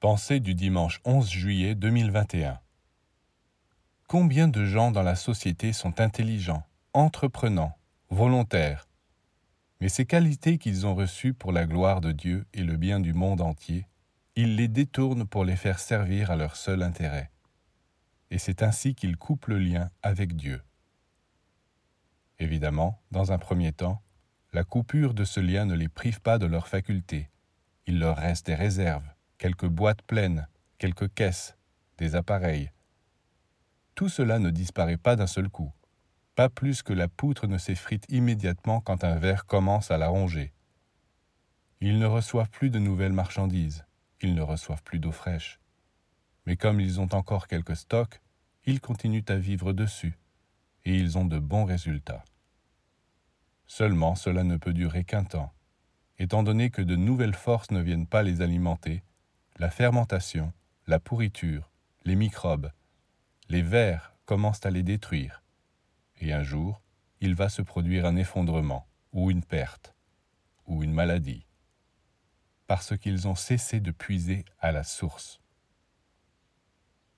Pensée du dimanche 11 juillet 2021. Combien de gens dans la société sont intelligents, entreprenants, volontaires? Mais ces qualités qu'ils ont reçues pour la gloire de Dieu et le bien du monde entier, ils les détournent pour les faire servir à leur seul intérêt. Et c'est ainsi qu'ils coupent le lien avec Dieu. Évidemment, dans un premier temps, la coupure de ce lien ne les prive pas de leurs facultés. Il leur reste des réserves quelques boîtes pleines, quelques caisses, des appareils. Tout cela ne disparaît pas d'un seul coup, pas plus que la poutre ne s'effrite immédiatement quand un verre commence à la ronger. Ils ne reçoivent plus de nouvelles marchandises, ils ne reçoivent plus d'eau fraîche. Mais comme ils ont encore quelques stocks, ils continuent à vivre dessus, et ils ont de bons résultats. Seulement cela ne peut durer qu'un temps, étant donné que de nouvelles forces ne viennent pas les alimenter, la fermentation, la pourriture, les microbes, les vers commencent à les détruire. Et un jour, il va se produire un effondrement, ou une perte, ou une maladie, parce qu'ils ont cessé de puiser à la source.